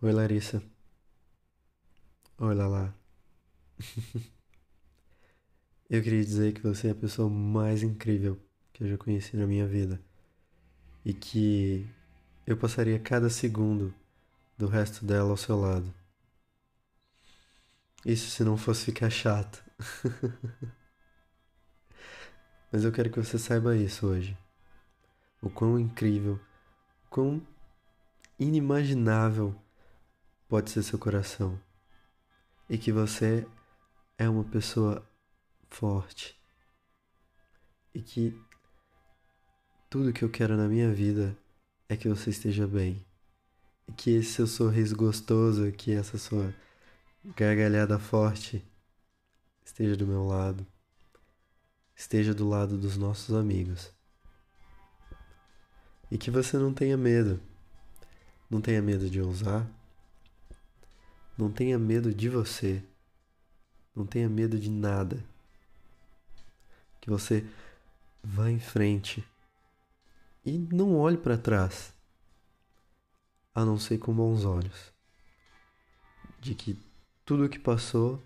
Oi, Larissa. Oi, Lala. Eu queria dizer que você é a pessoa mais incrível que eu já conheci na minha vida. E que eu passaria cada segundo do resto dela ao seu lado. Isso se não fosse ficar chato. Mas eu quero que você saiba isso hoje. O quão incrível, o quão inimaginável pode ser seu coração. E que você é uma pessoa forte. E que tudo que eu quero na minha vida é que você esteja bem. E que esse seu sorriso gostoso, que essa sua gargalhada forte esteja do meu lado. Esteja do lado dos nossos amigos. E que você não tenha medo. Não tenha medo de ousar. Não tenha medo de você. Não tenha medo de nada. Que você vá em frente e não olhe para trás, a não ser com bons olhos, de que tudo o que passou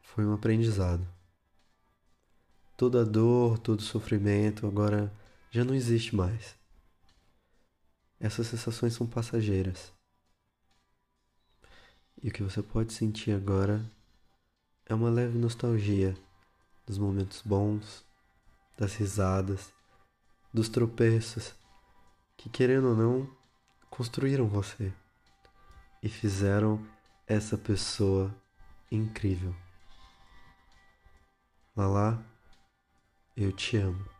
foi um aprendizado. Toda dor, todo sofrimento agora já não existe mais. Essas sensações são passageiras. E o que você pode sentir agora é uma leve nostalgia dos momentos bons, das risadas, dos tropeços que, querendo ou não, construíram você e fizeram essa pessoa incrível. Lala, eu te amo.